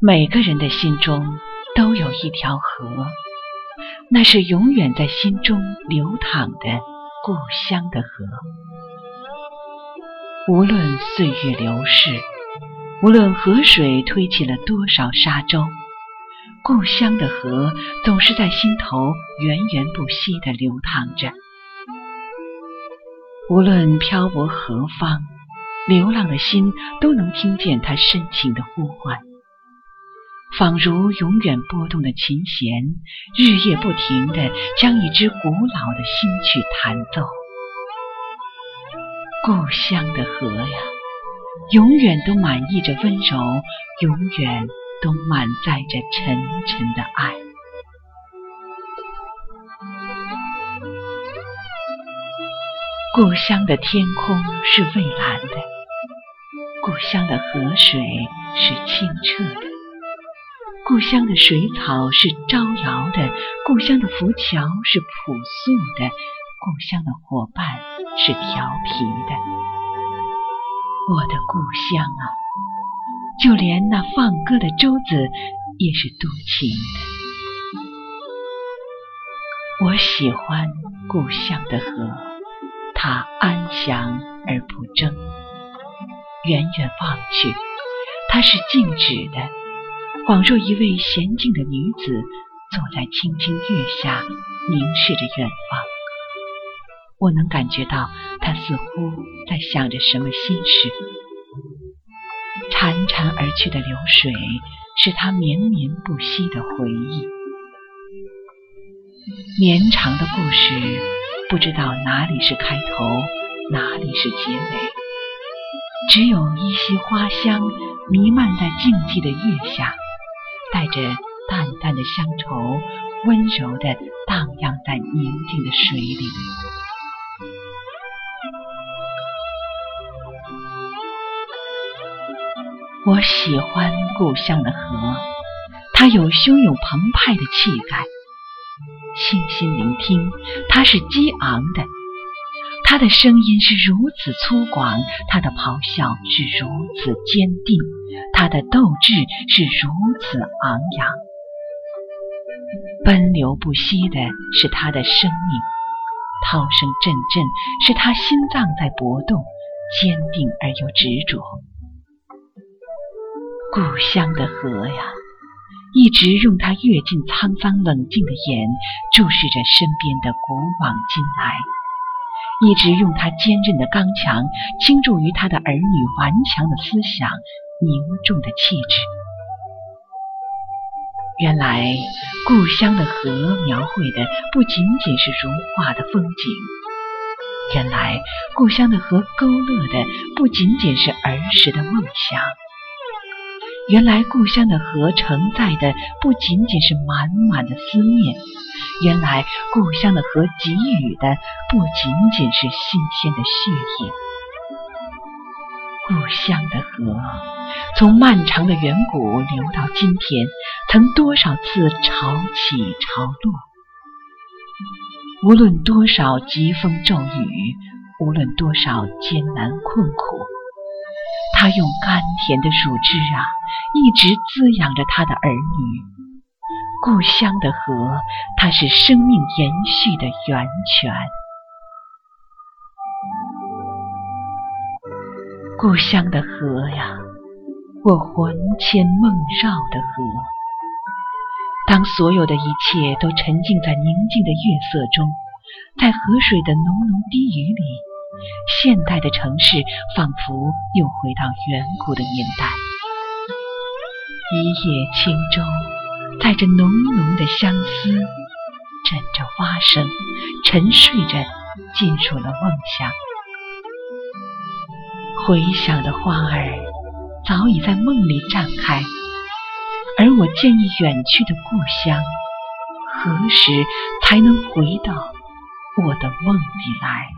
每个人的心中都有一条河，那是永远在心中流淌的故乡的河。无论岁月流逝，无论河水推起了多少沙洲，故乡的河总是在心头源源不息地流淌着。无论漂泊何方，流浪的心都能听见它深情的呼唤。仿如永远拨动的琴弦，日夜不停地将一支古老的新曲弹奏。故乡的河呀，永远都满溢着温柔，永远都满载着沉沉的爱。故乡的天空是蔚蓝的，故乡的河水是清澈的。故乡的水草是招摇的，故乡的浮桥是朴素的，故乡的伙伴是调皮的。我的故乡啊，就连那放歌的舟子也是多情的。我喜欢故乡的河，它安详而不争。远远望去，它是静止的。恍若一位娴静的女子坐在青青月下，凝视着远方。我能感觉到她似乎在想着什么心事。潺潺而去的流水，是她绵绵不息的回忆。绵长的故事，不知道哪里是开头，哪里是结尾，只有一溪花香弥漫在静寂的月下。带着淡淡的乡愁，温柔地荡漾在宁静的水里。我喜欢故乡的河，它有汹涌澎湃的气概。倾心聆听，它是激昂的；他的声音是如此粗犷，他的咆哮是如此坚定。他的斗志是如此昂扬，奔流不息的是他的生命，涛声阵阵是他心脏在搏动，坚定而又执着。故乡的河呀，一直用他阅尽沧桑冷静的眼注视着身边的古往今来，一直用他坚韧的刚强倾注于他的儿女顽强的思想。凝重的气质。原来，故乡的河描绘的不仅仅是如画的风景；原来，故乡的河勾勒的不仅仅是儿时的梦想；原来，故乡的河承载的不仅仅是满满的思念；原来，故乡的河给予的不仅仅是新鲜的血液。故乡的河。从漫长的远古流到今天，曾多少次潮起潮落？无论多少疾风骤雨，无论多少艰难困苦，他用甘甜的乳汁啊，一直滋养着他的儿女。故乡的河，它是生命延续的源泉。故乡的河呀！我魂牵梦绕的河，当所有的一切都沉浸在宁静的月色中，在河水的浓浓低语里，现代的城市仿佛又回到远古的年代。一叶轻舟，带着浓浓的相思，枕着蛙声，沉睡着，进入了梦乡。回响的花儿。早已在梦里绽开，而我建议远去的故乡，何时才能回到我的梦里来？